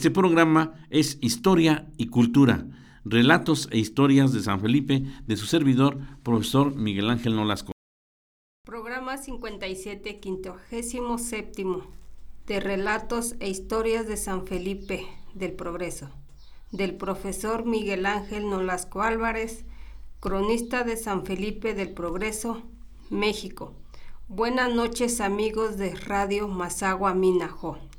Este programa es Historia y Cultura, relatos e historias de San Felipe de su servidor, profesor Miguel Ángel Nolasco. Programa 57, 57 de relatos e historias de San Felipe del Progreso, del profesor Miguel Ángel Nolasco Álvarez, cronista de San Felipe del Progreso, México. Buenas noches amigos de Radio Mazagua Minajo.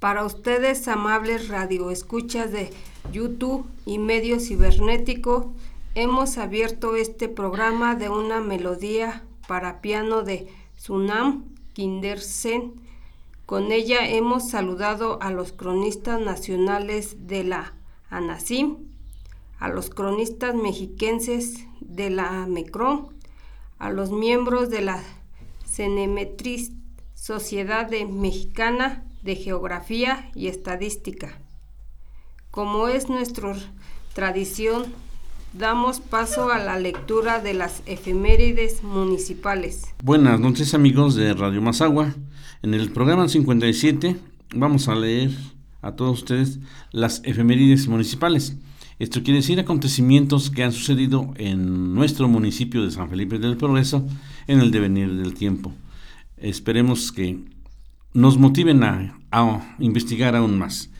Para ustedes, amables radioescuchas de YouTube y medio cibernético, hemos abierto este programa de una melodía para piano de Sunam Kindersen. Con ella hemos saludado a los cronistas nacionales de la ANASIM, a los cronistas mexiquenses de la MECRON, a los miembros de la Cenemetrist Sociedad Mexicana de Geografía y Estadística. Como es nuestra tradición, damos paso a la lectura de las efemérides municipales. Buenas noches amigos de Radio Mazagua. En el programa 57 vamos a leer a todos ustedes las efemérides municipales. Esto quiere decir acontecimientos que han sucedido en nuestro municipio de San Felipe del Progreso en el devenir del tiempo. Esperemos que nos motiven a, investigar aún más.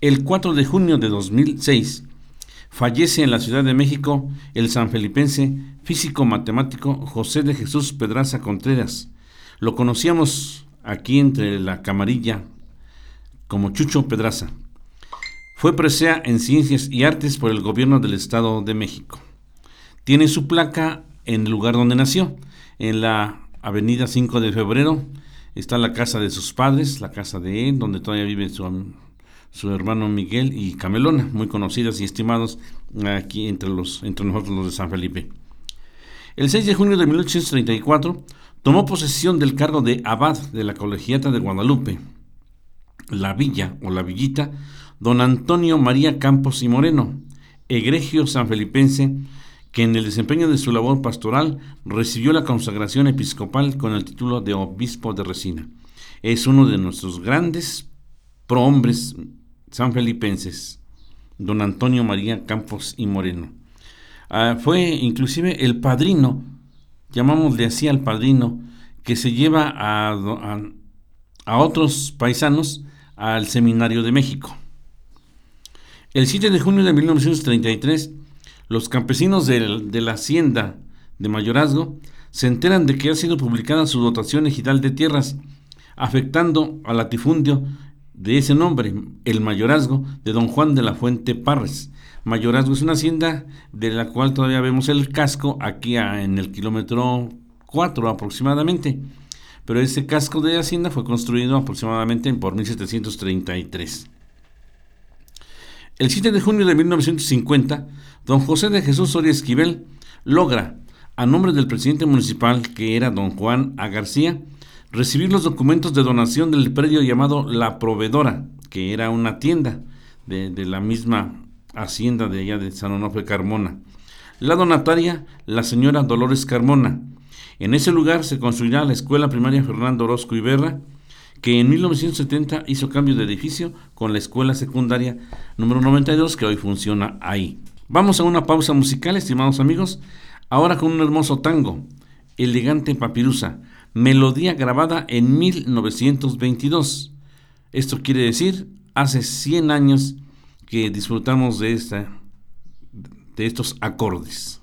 El 4 de junio de 2006 fallece en la Ciudad de México el sanfelipense físico-matemático José de Jesús Pedraza Contreras. Lo conocíamos aquí entre la camarilla como Chucho Pedraza. Fue presea en Ciencias y Artes por el gobierno del Estado de México. Tiene su placa en el lugar donde nació, en la Avenida 5 de Febrero, Está la casa de sus padres, la casa de él, donde todavía vive su, su hermano Miguel y Camelona, muy conocidas y estimados aquí entre, los, entre nosotros los de San Felipe. El 6 de junio de 1834 tomó posesión del cargo de abad de la colegiata de Guadalupe, la villa o la villita, don Antonio María Campos y Moreno, egregio sanfelipense que en el desempeño de su labor pastoral recibió la consagración episcopal con el título de obispo de Resina. Es uno de nuestros grandes prohombres sanfelipenses, don Antonio María Campos y Moreno. Ah, fue inclusive el padrino, llamámosle así al padrino, que se lleva a, a, a otros paisanos al Seminario de México. El 7 de junio de 1933, los campesinos de, la hacienda de mayorazgo se enteran de que ha sido publicada su dotación ejidal de tierras, afectando al latifundio de ese nombre, el mayorazgo de don Juan de la Fuente Parres. Mayorazgo es una hacienda de la cual todavía vemos el casco aquí en el kilómetro 4 aproximadamente. Pero ese casco de hacienda fue construido aproximadamente por 1733. El 7 de junio de 1950, don José de Jesús Soria Esquivel logra, a nombre del presidente municipal, que era don Juan A. García, recibir los documentos de donación del predio llamado La Proveedora, que era una tienda de, la misma hacienda de allá de San Onofre Carmona. La donataria, la señora Dolores Carmona. En ese lugar se construirá la escuela primaria Fernando Orozco Iberra, que en 1970 hizo cambio de edificio con la escuela secundaria número 92 que hoy funciona ahí. Vamos a una pausa musical, estimados amigos, ahora con un hermoso tango, Elegante Papirusa, melodía grabada en 1922. Esto quiere decir, hace 100 años que disfrutamos de, esta, de estos acordes.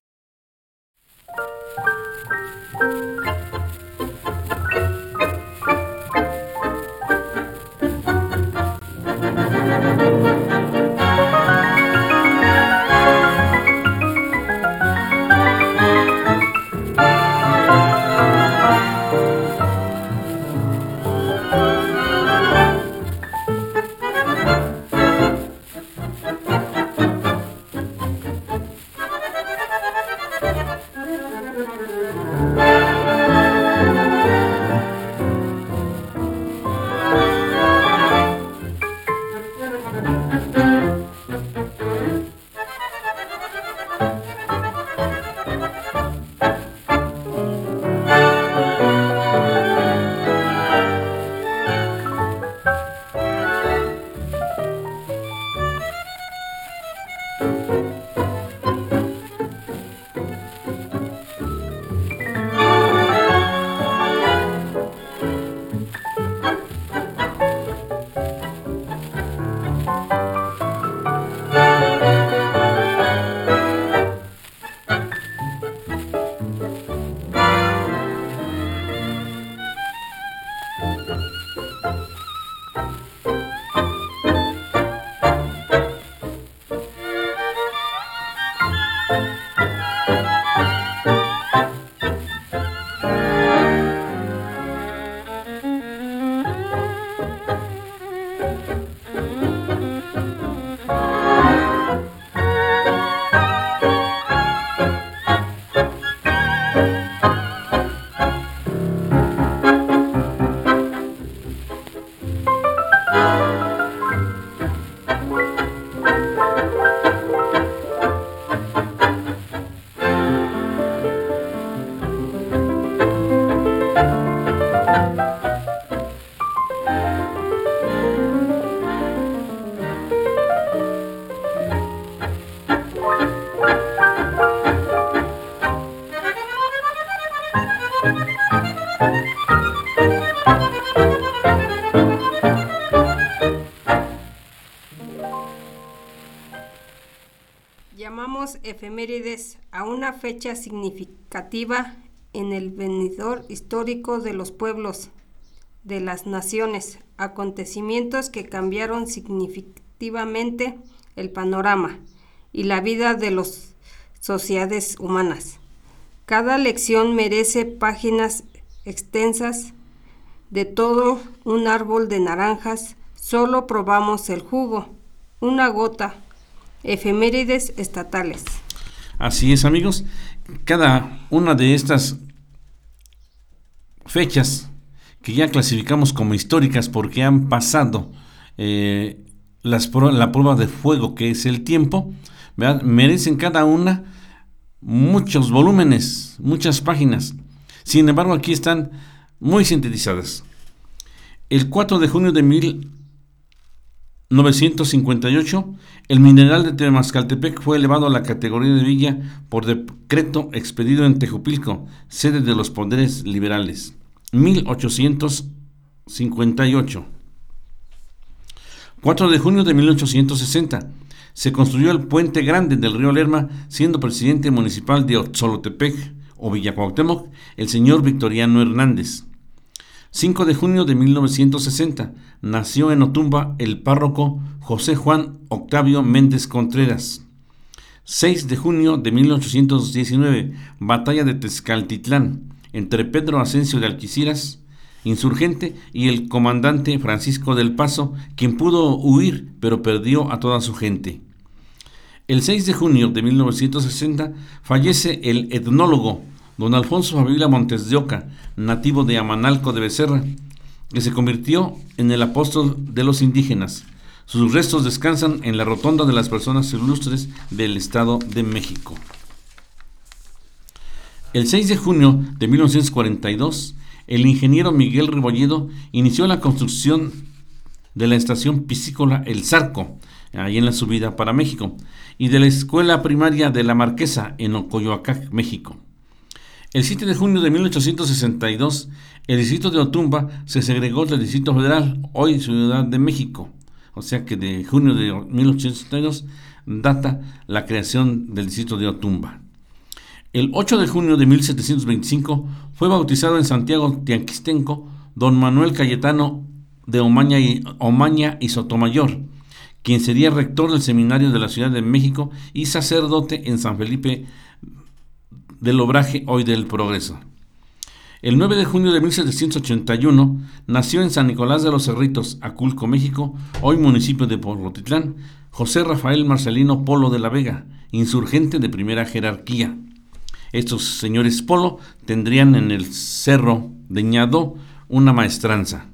Efemérides a una fecha significativa en el venidor histórico de los pueblos, de las naciones, acontecimientos que cambiaron significativamente el panorama y la vida de las sociedades humanas. Cada lección merece páginas extensas de todo un árbol de naranjas, solo probamos el jugo, una gota, efemérides estatales. Así es, amigos. Cada una de estas fechas que ya clasificamos como históricas porque han pasado eh, las, la prueba de fuego que es el tiempo, merecen cada una muchos volúmenes, muchas páginas. Sin embargo, aquí están muy sintetizadas. El 4 de junio de 1958, el mineral de Temascaltepec fue elevado a la categoría de villa por decreto expedido en Tejupilco, sede de los poderes liberales. 1858. 4 de junio de 1860. Se construyó el puente grande del río Lerma, siendo presidente municipal de Otzolotepec o Villacuauhtémoc el señor Victoriano Hernández. 5 de junio de 1960 nació en Otumba el párroco José Juan Octavio Méndez Contreras. 6 de junio de 1819 Batalla de Tezcaltitlán entre Pedro Asensio de Alquiciras, insurgente, y el comandante Francisco del Paso, quien pudo huir pero perdió a toda su gente. El 6 de junio de 1960 fallece el etnólogo don Alfonso Fabiola Montes de Oca, nativo de Amanalco de Becerra, que se convirtió en el apóstol de los indígenas. Sus restos descansan en la rotonda de las personas ilustres del Estado de México. El 6 de junio de 1942, el ingeniero Miguel Rebolledo inició la construcción de la estación piscícola El Zarco, ahí en la subida para México, y de la escuela primaria de La Marquesa, en Ocoyoacac, México. El 7 de junio de 1862, el distrito de Otumba se segregó del Distrito Federal, hoy Ciudad de México. O sea que de junio de 1862 data la creación del distrito de Otumba. El 8 de junio de 1725 fue bautizado en Santiago Tianquistenco don Manuel Cayetano de Omaña y, y Sotomayor, quien sería rector del seminario de la Ciudad de México y sacerdote en San Felipe del Obraje, hoy del Progreso. El 9 de junio de 1781 nació en San Nicolás de los Cerritos, Aculco, México, hoy municipio de Polotitlán, José Rafael Marcelino Polo de la Vega, insurgente de primera jerarquía. Estos señores Polo tendrían en el cerro de Ñado una maestranza.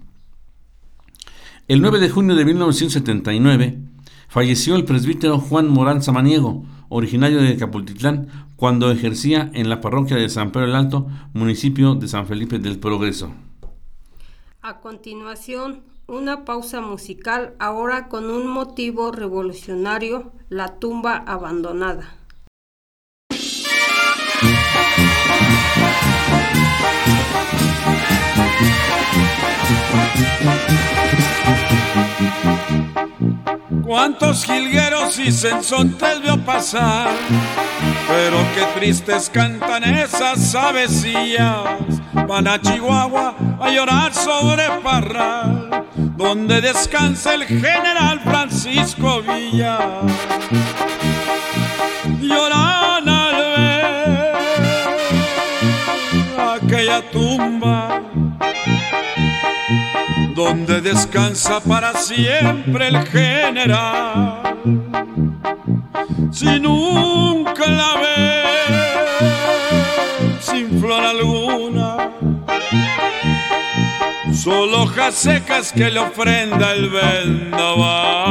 El 9 de junio de 1979 falleció el presbítero Juan Morán Samaniego, originario de Capultitlán, cuando ejercía en la parroquia de San Pedro el Alto, municipio de San Felipe del Progreso. A continuación, una pausa musical ahora con un motivo revolucionario, la tumba abandonada. Cuántos jilgueros y sensontes vio pasar, pero qué tristes cantan esas avecillas. Van a Chihuahua a llorar sobre Parral, donde descansa el general Francisco Villa. Lloran al ver aquella tumba donde descansa para siempre el general. Sin un clave, sin flor alguna, solo hojas secas que le ofrenda el vendaval.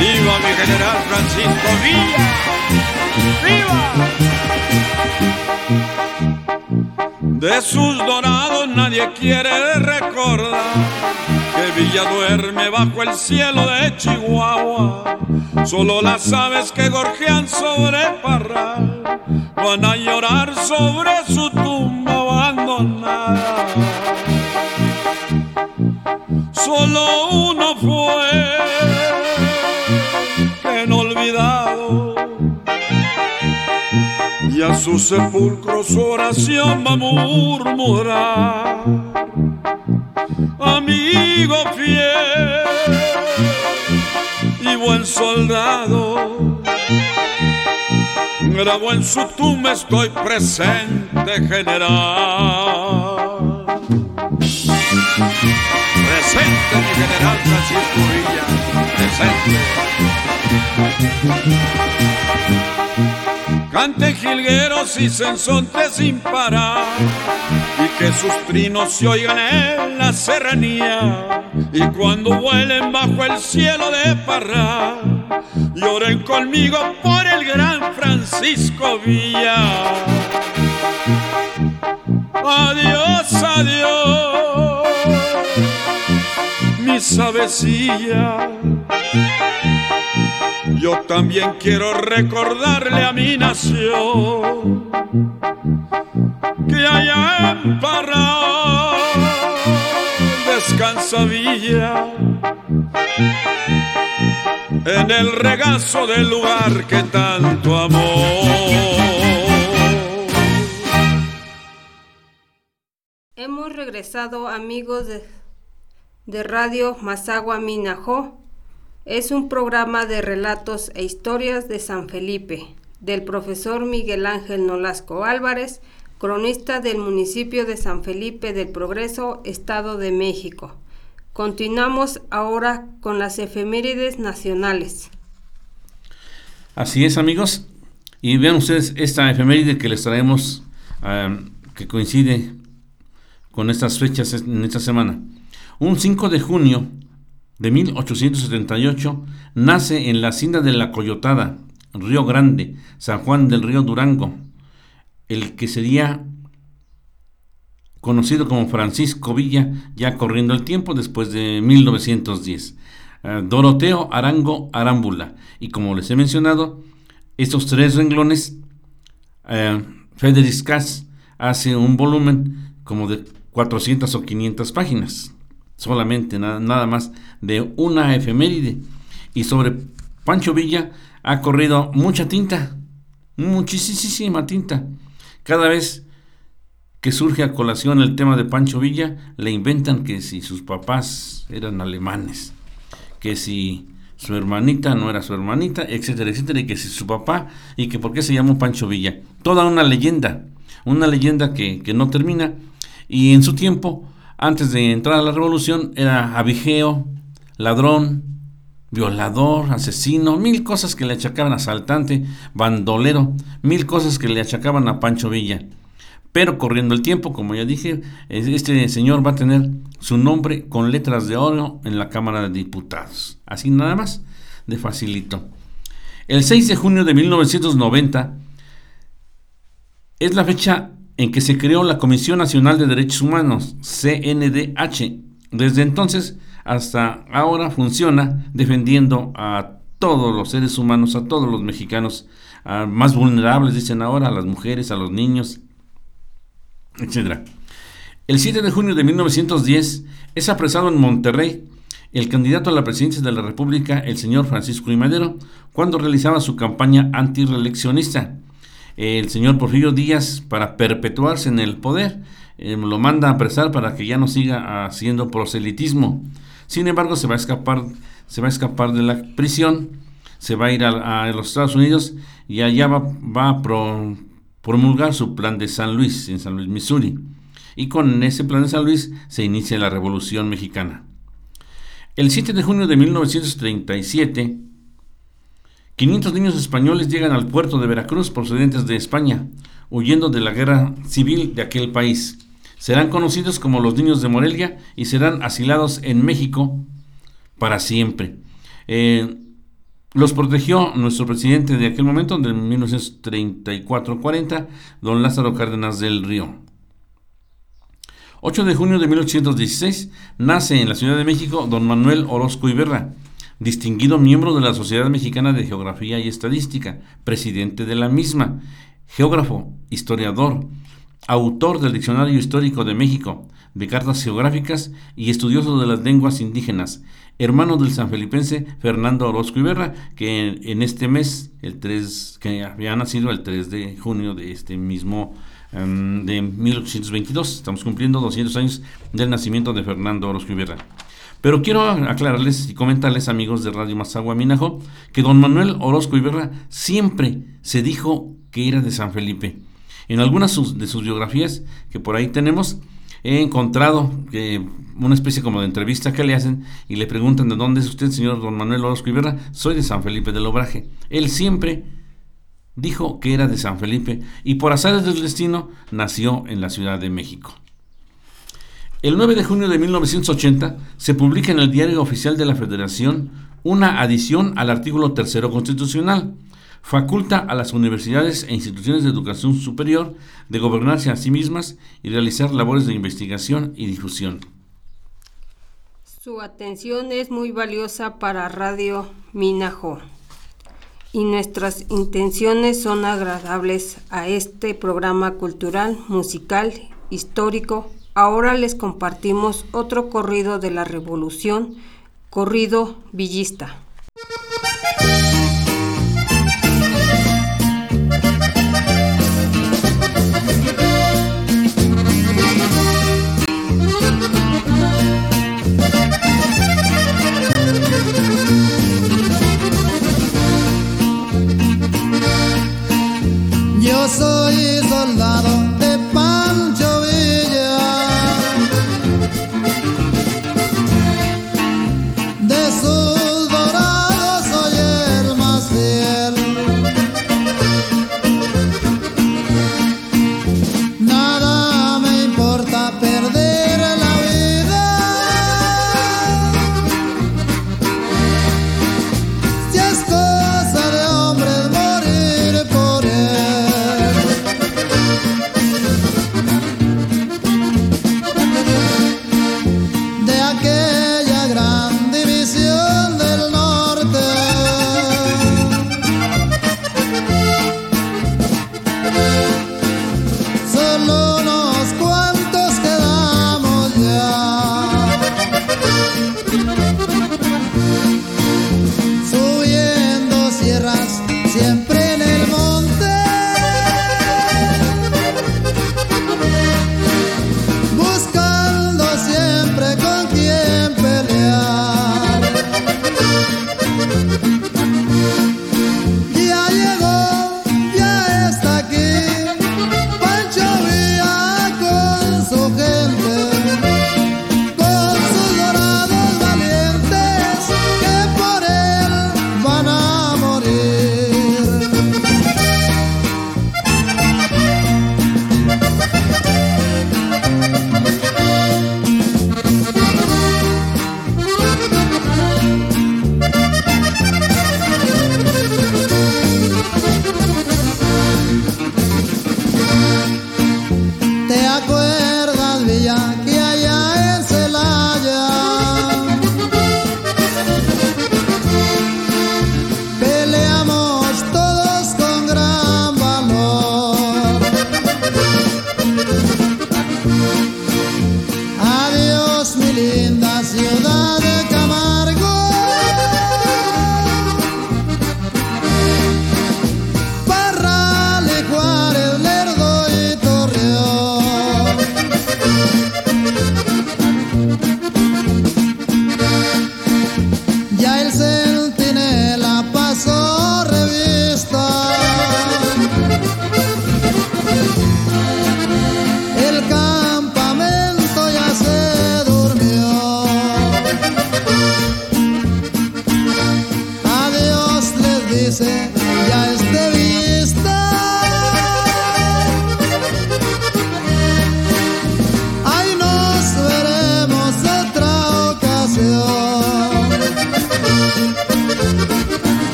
¡Viva mi general Francisco Villa! ¡Viva! De sus dorados nadie quiere recordar que Villa duerme bajo el cielo de Chihuahua. Solo las aves que gorjean sobre Parral van a llorar sobre su tumba abandonada. solo uno fue a su sepulcro su oración va a murmurar amigo fiel y buen soldado grabó en su tumba estoy presente general presente mi general Francisco Villa, presente. Cante jilgueros y sensontes sin parar, y que sus trinos se oigan en la serranía, y cuando vuelen bajo el cielo de Parra, lloren conmigo por el gran Francisco Villa. Adiós, adiós sabecilla. Yo también quiero recordarle a mi nación que allá en Pará descansa Villa en el regazo del lugar que tanto amó. Hemos regresado amigos de de Radio Mazagua Minajó. Es un programa de relatos e historias de San Felipe, del profesor Miguel Ángel Nolasco Álvarez, cronista del municipio de San Felipe del Progreso, Estado de México. Continuamos ahora con las efemérides nacionales. Así es, amigos. Y vean ustedes esta efeméride que les traemos, que coincide con estas fechas en esta semana. Un 5 de junio de 1878 nace en la hacienda de la Coyotada, Río Grande, San Juan del Río Durango, el que sería conocido como Francisco Villa, ya corriendo el tiempo después de 1910. Eh, Doroteo Arango Arámbula. Y como les he mencionado, estos tres renglones, eh, Federic hace un volumen como de 400 o 500 páginas solamente nada, más de una efeméride. Y sobre Pancho Villa ha corrido mucha tinta, muchísima tinta. Cada vez que surge a colación el tema de Pancho Villa, le inventan que si sus papás eran alemanes, que si su hermanita no era su hermanita, etcétera, etcétera, y que si su papá, y que por qué se llamó Pancho Villa. Toda una leyenda, una leyenda que, que no termina, y en su tiempo antes de entrar a la revolución era abigeo, ladrón, violador, asesino, mil cosas que le achacaban asaltante, bandolero, mil cosas que le achacaban a Pancho Villa. Pero corriendo el tiempo, como ya dije, este señor va a tener su nombre con letras de oro en la Cámara de Diputados. Así nada más, de facilito. El 6 de junio de 1990 es la fecha en que se creó la Comisión Nacional de Derechos Humanos, CNDH. Desde entonces hasta ahora funciona defendiendo a todos los seres humanos, a todos los mexicanos más vulnerables, dicen ahora, a las mujeres, a los niños, etc. El 7 de junio de 1910 es apresado en Monterrey el candidato a la presidencia de la República, el señor Francisco I. Madero, cuando realizaba su campaña antireeleccionista el señor Porfirio Díaz para perpetuarse en el poder. Eh, lo manda a apresar para que ya no siga haciendo proselitismo. Sin embargo, se va a escapar, se va a escapar de la prisión, se va a ir a, los Estados Unidos y allá va, a promulgar su plan de San Luis, en San Luis, Missouri. Y con ese plan de San Luis se inicia la Revolución Mexicana. El 7 de junio de 1937, 500 niños españoles llegan al puerto de Veracruz procedentes de España, huyendo de la guerra civil de aquel país. Serán conocidos como los niños de Morelia y serán asilados en México para siempre. Eh, los protegió nuestro presidente de aquel momento, de 1934-40, don Lázaro Cárdenas del Río. 8 de junio de 1816 nace en la Ciudad de México don Manuel Orozco Iberra, distinguido miembro de la Sociedad Mexicana de Geografía y Estadística, presidente de la misma, geógrafo, historiador, autor del Diccionario Histórico de México, de cartas geográficas y estudioso de las lenguas indígenas, hermano del sanfelipense Fernando Orozco Iberra, que en, este mes, el 3, que había nacido el 3 de junio de este mismo em, de 1822. Estamos cumpliendo 200 años del nacimiento de Fernando Orozco Iberra. Pero quiero aclararles y comentarles, amigos de Radio Mazagua Minajo, que don Manuel Orozco Iberra siempre se dijo que era de San Felipe. En algunas de sus biografías que por ahí tenemos, he encontrado una especie como de entrevista que le hacen y le preguntan de dónde es usted, señor don Manuel Orozco Iberra. Soy de San Felipe del Obraje. Él siempre dijo que era de San Felipe y por azares del destino nació en la Ciudad de México. El 9 de junio de 1980 se publica en el Diario Oficial de la Federación una adición al artículo tercero constitucional faculta a las universidades e instituciones de educación superior de gobernarse a sí mismas y realizar labores de investigación y difusión. Su atención es muy valiosa para Radio Minajo y nuestras intenciones son agradables a este programa cultural, musical, histórico. Ahora les compartimos otro corrido de la revolución, corrido villista.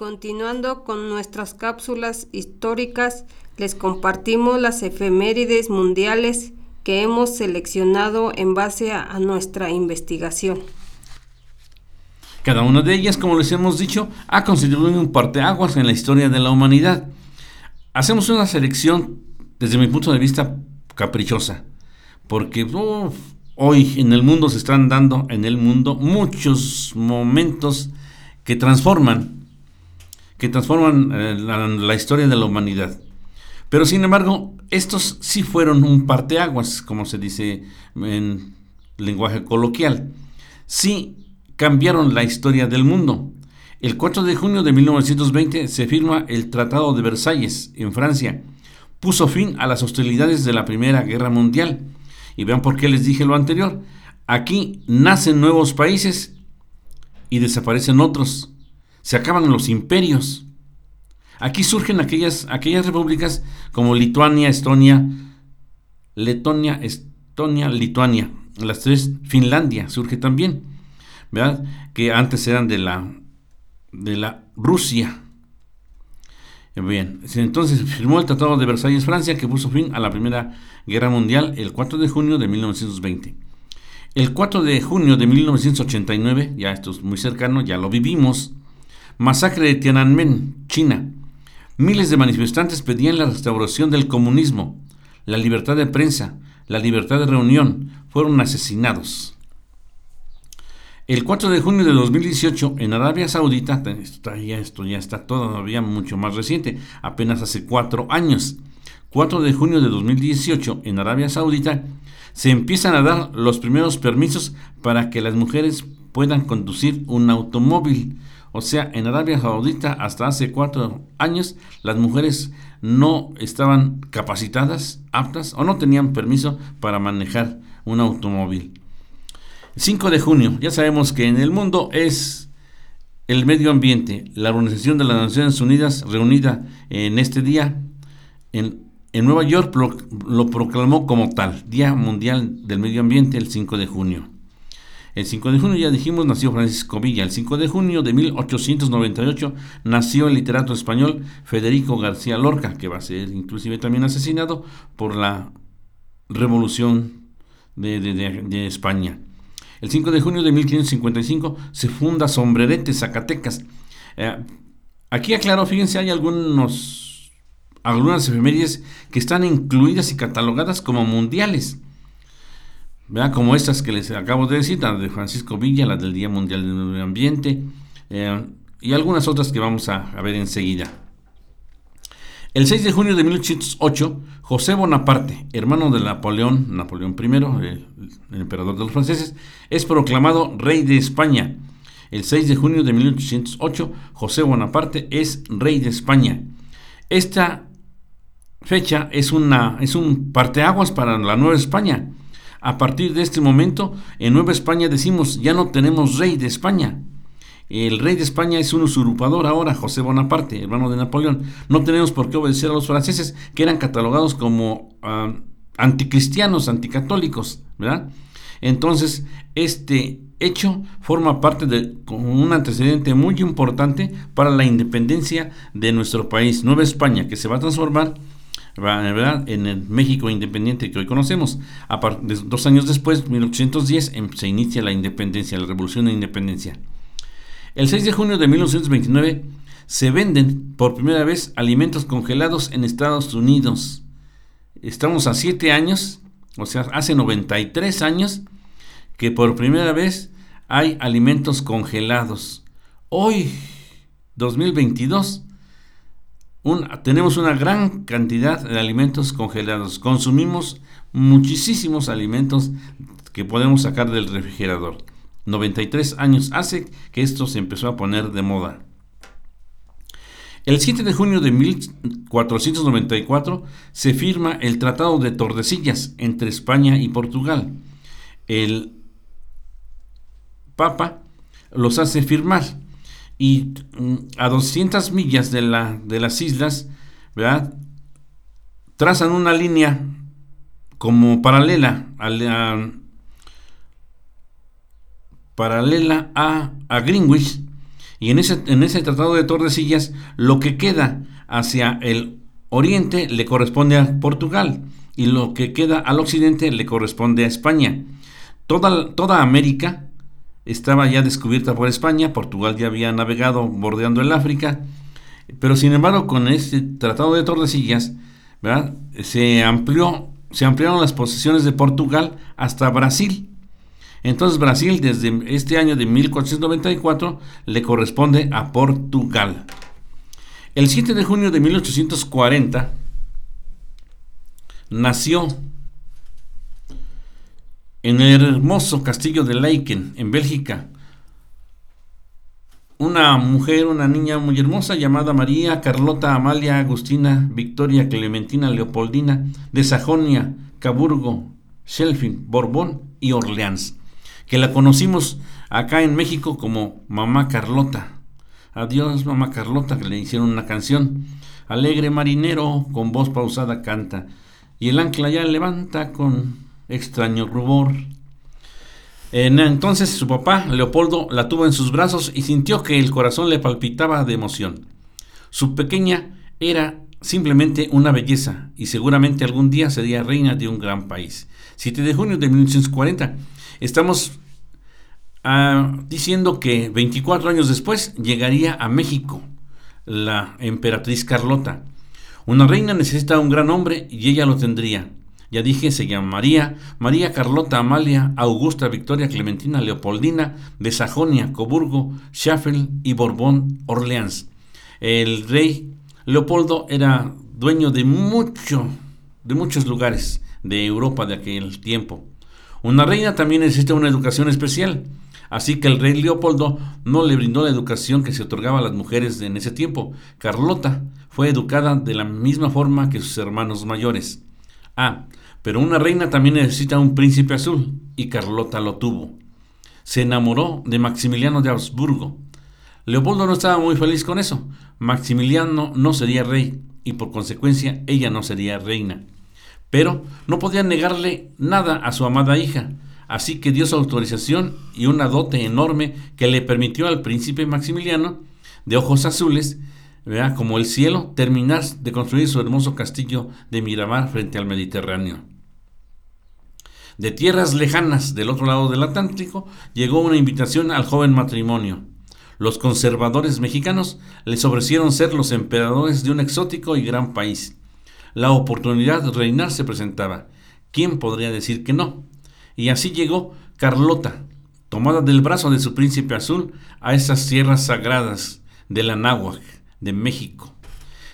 Continuando con nuestras cápsulas históricas, les compartimos las efemérides mundiales que hemos seleccionado en base a, nuestra investigación. Cada una de ellas, como les hemos dicho, ha constituido un parteaguas en la historia de la humanidad. Hacemos una selección, desde mi punto de vista, caprichosa, porque hoy en el mundo se están dando en el mundo muchos momentos que transforman, que transforman eh, la, la historia de la humanidad. Pero sin embargo, estos sí fueron un parteaguas, como se dice en lenguaje coloquial. Sí cambiaron la historia del mundo. El 4 de junio de 1920 se firma el Tratado de Versalles en Francia. Puso fin a las hostilidades de la Primera Guerra Mundial. Y vean por qué les dije lo anterior. Aquí nacen nuevos países y desaparecen otros. Se acaban los imperios. Aquí surgen aquellas, aquellas repúblicas como Lituania, Estonia, Letonia, Estonia, Lituania. Las tres, Finlandia surge también. ¿verdad? Que antes eran de la, de la Rusia. Bien, entonces firmó el Tratado de Versalles, Francia, que puso fin a la Primera Guerra Mundial el 4 de junio de 1920. El 4 de junio de 1989, ya esto es muy cercano, ya lo vivimos, masacre de Tiananmen, China. Miles de manifestantes pedían la restauración del comunismo, la libertad de prensa, la libertad de reunión, fueron asesinados. El 4 de junio de 2018 en Arabia Saudita, esto ya, está todavía mucho más reciente, apenas hace cuatro años. 4 de junio de 2018 en Arabia Saudita se empiezan a dar los primeros permisos para que las mujeres puedan conducir un automóvil. O sea, en Arabia Saudita hasta hace cuatro años las mujeres no estaban capacitadas, aptas o no tenían permiso para manejar un automóvil. 5 de junio, ya sabemos que en el mundo es el medio ambiente, la Organización de las Naciones Unidas reunida en este día en, Nueva York lo, lo, proclamó como tal, Día Mundial del Medio Ambiente el 5 de junio. El 5 de junio, ya dijimos, nació Francisco Villa. El 5 de junio de 1898 nació el literato español Federico García Lorca, que va a ser inclusive también asesinado por la revolución de, España. El 5 de junio de 1555 se funda Sombrerete, Zacatecas. Eh, aquí aclaro, fíjense, hay algunos, algunas efemérides que están incluidas y catalogadas como mundiales. ¿Verdad? Como estas que les acabo de decir, la de Francisco Villa, la del Día Mundial del Medio Ambiente, eh, y algunas otras que vamos a, ver enseguida. El 6 de junio de 1808, José Bonaparte, hermano de Napoleón, Napoleón I, el, el, emperador de los franceses, es proclamado rey de España. El 6 de junio de 1808, José Bonaparte es rey de España. Esta fecha es, una, es un parteaguas para la Nueva España. A partir de este momento, en Nueva España decimos, ya no tenemos rey de España, el rey de España es un usurpador ahora, José Bonaparte, hermano de Napoleón. No tenemos por qué obedecer a los franceses, que eran catalogados como uh, anticristianos, anticatólicos, ¿verdad? Entonces, este hecho forma parte de un antecedente muy importante para la independencia de nuestro país, Nueva España, que se va a transformar ¿verdad? en el México independiente que hoy conocemos. dos años después, 1810, em, se inicia la independencia, la revolución de independencia. El 6 de junio de 1929 se venden por primera vez alimentos congelados en Estados Unidos. Estamos a 7 años, o sea, hace 93 años, que por primera vez hay alimentos congelados. Hoy, 2022, tenemos una gran cantidad de alimentos congelados. Consumimos muchísimos alimentos que podemos sacar del refrigerador. 93 años hace que esto se empezó a poner de moda. El 7 de junio de 1494 se firma el Tratado de Tordesillas entre España y Portugal. El Papa los hace firmar y mm, a 200 millas de, la, de las islas, ¿verdad? trazan una línea como paralela a paralela a, a Greenwich Y en ese, en ese Tratado de Tordesillas, lo que queda hacia el oriente le corresponde a Portugal y lo que queda al occidente le corresponde a España. Toda, toda América estaba ya descubierta por España, Portugal ya había navegado bordeando el África, pero sin embargo con este Tratado de Tordesillas se amplió se ampliaron las posesiones de Portugal hasta Brasil. Entonces Brasil desde este año de 1494 le corresponde a Portugal. El 7 de junio de 1840 nació en el hermoso castillo de Leiken, en Bélgica, una mujer, una niña muy hermosa llamada María Carlota Amalia Agustina Victoria Clementina Leopoldina de Sajonia, Caburgo, Schelfin, Borbón y Orleans, que la conocimos acá en México como Mamá Carlota. Adiós, Mamá Carlota, que le hicieron una canción. Alegre marinero, con voz pausada canta, y el ancla ya levanta con extraño rubor. Entonces su papá, Leopoldo, la tuvo en sus brazos y sintió que el corazón le palpitaba de emoción. Su pequeña era simplemente una belleza y seguramente algún día sería reina de un gran país. 7 de junio de 1940. Estamos ah, diciendo que 24 años después llegaría a México la emperatriz Carlota. Una reina necesita un gran hombre y ella lo tendría. Ya dije, se llamaría María Carlota Amalia Augusta Victoria Clementina Leopoldina de Sajonia, Coburgo, Schaffel y Borbón, Orleans. El rey Leopoldo era dueño de mucho, de muchos lugares de Europa de aquel tiempo. Una reina también necesita una educación especial, así que el rey Leopoldo no le brindó la educación que se otorgaba a las mujeres en ese tiempo. Carlota fue educada de la misma forma que sus hermanos mayores. Ah, pero una reina también necesita un príncipe azul, y Carlota lo tuvo. Se enamoró de Maximiliano de Habsburgo. Leopoldo no estaba muy feliz con eso. Maximiliano no sería rey, y por consecuencia ella no sería reina. Pero no podía negarle nada a su amada hija, así que dio su autorización y una dote enorme que le permitió al príncipe Maximiliano, de ojos azules, vea como el cielo, terminar de construir su hermoso castillo de Miramar frente al Mediterráneo. De tierras lejanas del otro lado del Atlántico llegó una invitación al joven matrimonio. Los conservadores mexicanos les ofrecieron ser los emperadores de un exótico y gran país. La oportunidad de reinar se presentaba. ¿Quién podría decir que no? Y así llegó Carlota, tomada del brazo de su príncipe azul, a esas tierras sagradas de la de México.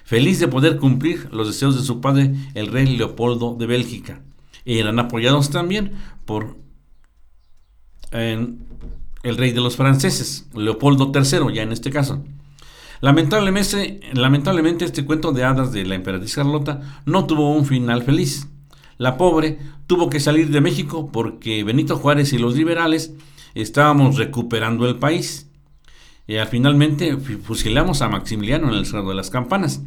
Feliz de poder cumplir los deseos de su padre, el rey Leopoldo de Bélgica eran apoyados también por el rey de los franceses, Leopoldo III, ya en este caso. Lamentablemente, lamentablemente este cuento de hadas de la emperatriz Carlota no tuvo un final feliz. La pobre tuvo que salir de México porque Benito Juárez y los liberales estábamos recuperando el país. Y finalmente fusilamos a Maximiliano en el Cerro de las Campanas.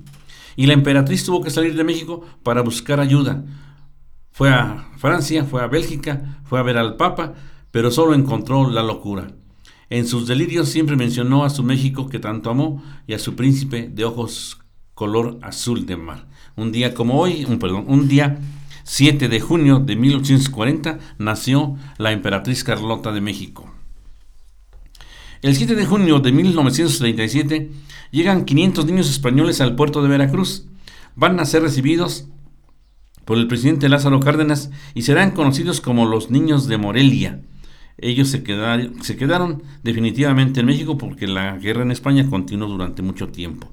Y la emperatriz tuvo que salir de México para buscar ayuda, fue a Francia, fue a Bélgica, fue a ver al Papa, pero solo encontró la locura. En sus delirios siempre mencionó a su México que tanto amó y a su príncipe de ojos color azul de mar. Un día como hoy, un, perdón, un día 7 de junio de 1840 nació la emperatriz Carlota de México. El 7 de junio de 1937 llegan 500 niños españoles al puerto de Veracruz. Van a ser recibidos por el presidente Lázaro Cárdenas y serán conocidos como los niños de Morelia. Ellos se, quedaron definitivamente en México porque la guerra en España continuó durante mucho tiempo.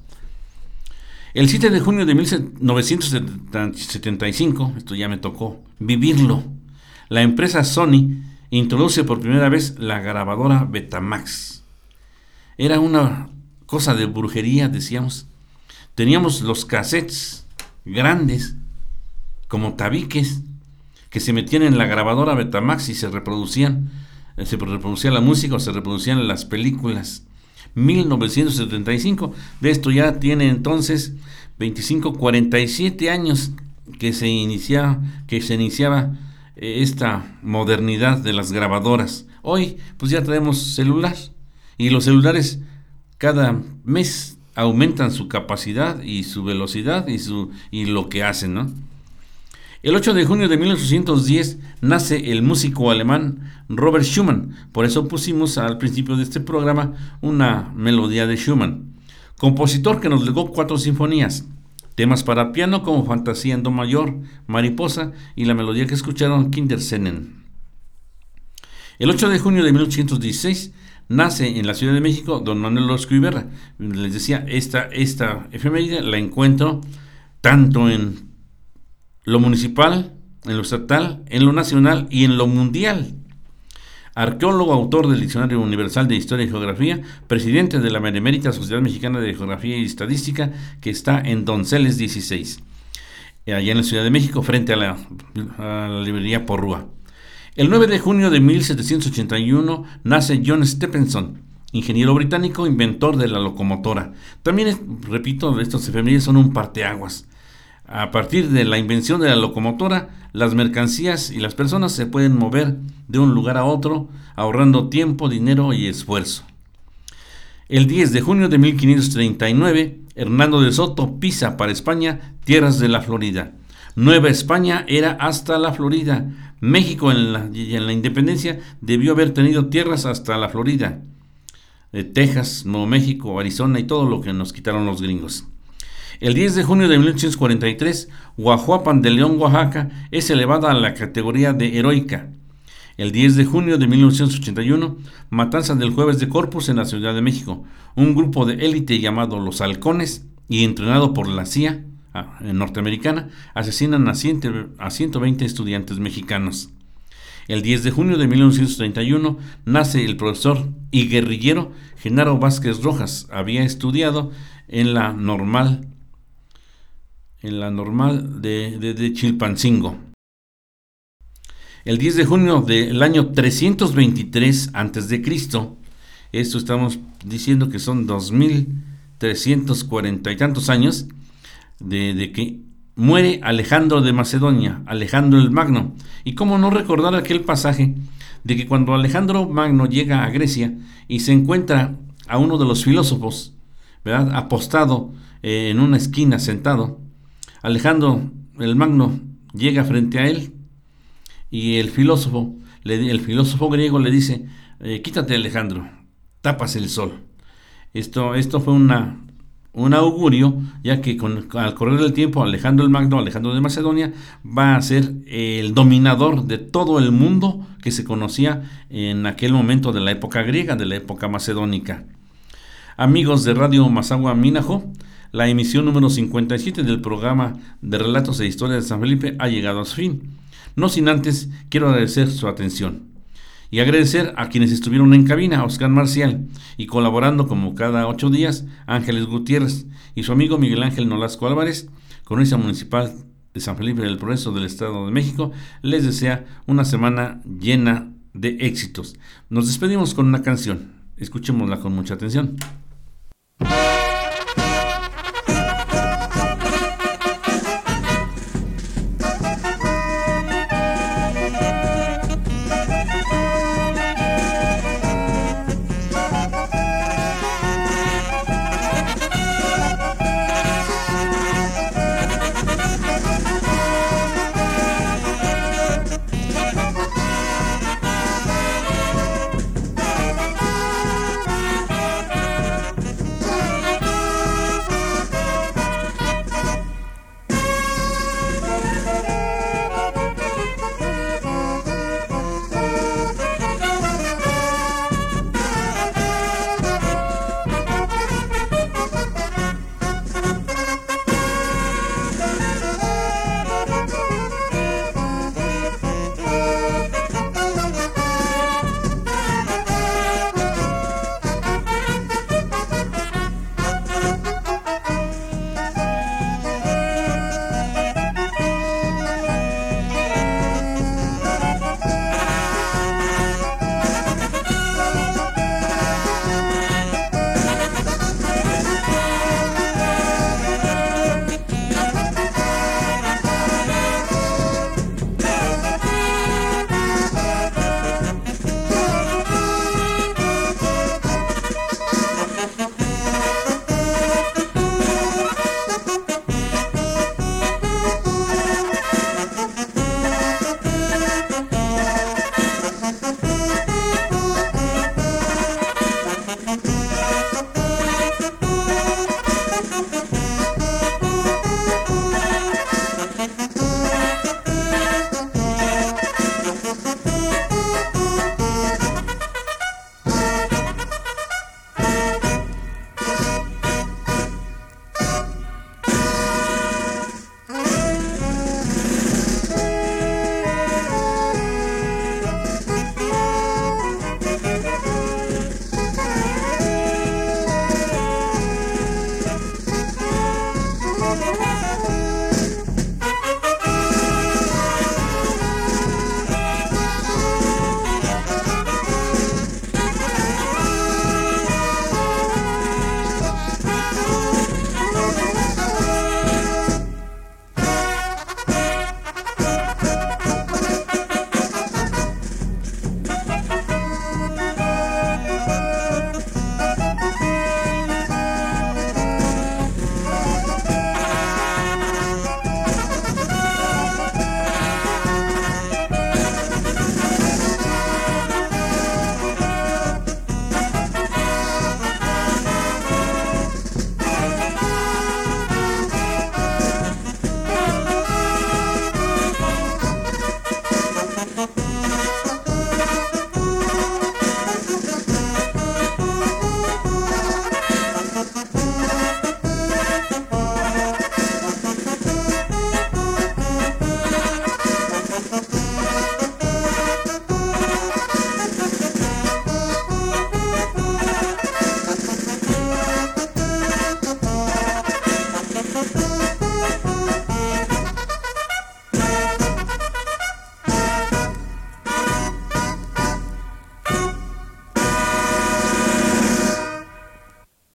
El 7 de junio de 1975, esto ya me tocó vivirlo, la empresa Sony introduce por primera vez la grabadora Betamax. Era una cosa de brujería, decíamos. Teníamos los cassettes grandes como tabiques que se metían en la grabadora Betamax y se reproducían, eh, se reproducía la música o se reproducían las películas. 1975, de esto ya tiene entonces 25, 47 años que se iniciaba, que se iniciaba eh, esta modernidad de las grabadoras. Hoy pues ya tenemos celular y los celulares cada mes aumentan su capacidad y su velocidad y, su, y lo que hacen, ¿no? El 8 de junio de 1810 nace el músico alemán Robert Schumann. Por eso pusimos al principio de este programa una melodía de Schumann. Compositor que nos legó cuatro sinfonías. Temas para piano como Fantasía en Do mayor, Mariposa y la melodía que escucharon Kindersennen. El 8 de junio de 1816 nace en la Ciudad de México don Manuel Orozco Iberra. Les decía, esta, esta efeméride la encuentro tanto en lo municipal, en lo estatal, en lo nacional y en lo mundial. Arqueólogo, autor del Diccionario Universal de Historia y Geografía, presidente de la Benemérita Sociedad Mexicana de Geografía y Estadística, que está en Donceles 16, allá en la Ciudad de México, frente a la, a librería Porrúa. El 9 de junio de 1781 nace John Stephenson, ingeniero británico, inventor de la locomotora. También, repito, estos efemérides son un parteaguas. A partir de la invención de la locomotora, las mercancías y las personas se pueden mover de un lugar a otro, ahorrando tiempo, dinero y esfuerzo. El 10 de junio de 1539, Hernando de Soto pisa para España tierras de la Florida. Nueva España era hasta la Florida. México en la, en la independencia debió haber tenido tierras hasta la Florida. Eh, Texas, Nuevo México, Arizona y todo lo que nos quitaron los gringos. El 10 de junio de 1843, Guajuapan de León, Oaxaca, es elevada a la categoría de heroica. El 10 de junio de 1981, matanza del jueves de Corpus en la Ciudad de México. Un grupo de élite llamado Los Halcones y entrenado por la CIA ah, norteamericana asesinan a, 120 estudiantes mexicanos. El 10 de junio de 1931 nace el profesor y guerrillero Genaro Vázquez Rojas. Había estudiado en la normal en la normal de, Chilpancingo. El 10 de junio del año 323 a.C., esto estamos diciendo que son 2340 y tantos años, de, de, que muere Alejandro de Macedonia, Alejandro el Magno. Y cómo no recordar aquel pasaje de que cuando Alejandro Magno llega a Grecia y se encuentra a uno de los filósofos, ¿verdad? apostado eh, en una esquina sentado, Alejandro el Magno llega frente a él y el filósofo, el filósofo griego le dice, eh, quítate Alejandro, tapas el sol. Esto, esto fue una, un augurio, ya que al correr del tiempo Alejandro el Magno, Alejandro de Macedonia, va a ser el dominador de todo el mundo que se conocía en aquel momento de la época griega, de la época macedónica. Amigos de Radio Mazagua Minajo, la emisión número 57 del programa de Relatos e Historias de San Felipe ha llegado a su fin. No sin antes quiero agradecer su atención y agradecer a quienes estuvieron en cabina, Oscar Marcial, y colaborando como cada ocho días, Ángeles Gutiérrez y su amigo Miguel Ángel Nolasco Álvarez, Corona Municipal de San Felipe del Progreso del Estado de México, les desea una semana llena de éxitos. Nos despedimos con una canción. Escuchémosla con mucha atención.